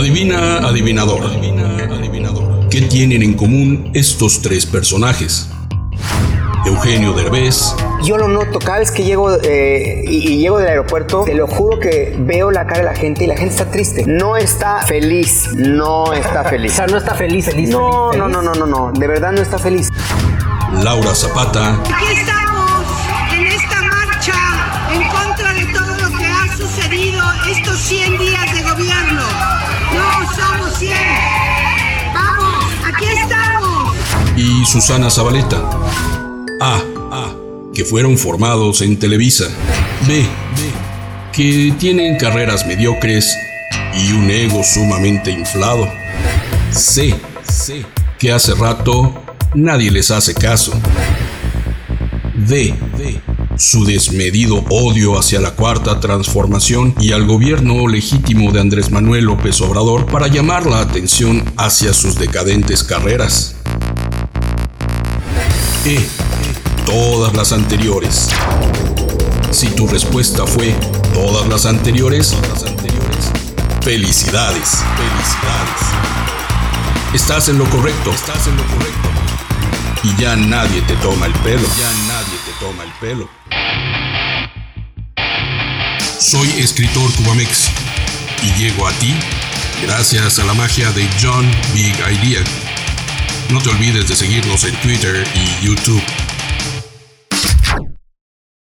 Adivina, adivinador. ¿Qué tienen en común estos tres personajes? Eugenio Derbez. Yo lo noto, cada vez que llego eh, y, y llego del aeropuerto, te lo juro que veo la cara de la gente y la gente está triste. No está feliz, no está O feliz. sea, no está feliz, feliz. No, feliz, no, feliz. no, no, no, no, de verdad no está feliz. Laura Zapata. Aquí estamos en esta marcha en contra de todo lo que ha sucedido estos 100 días de gobierno. Y Susana Zabaleta. A. Que fueron formados en Televisa. B. Que tienen carreras mediocres y un ego sumamente inflado. C. Que hace rato nadie les hace caso. D. Su desmedido odio hacia la cuarta transformación y al gobierno legítimo de Andrés Manuel López Obrador para llamar la atención hacia sus decadentes carreras. E. Todas las anteriores. Si tu respuesta fue todas las anteriores, las anteriores, felicidades, felicidades. Estás en lo correcto, estás en lo correcto. Y ya nadie te toma el pelo, ya nadie te toma el pelo. Soy escritor Cubamex y llego a ti gracias a la magia de John Big Idea. No te olvides de seguirnos en Twitter y YouTube.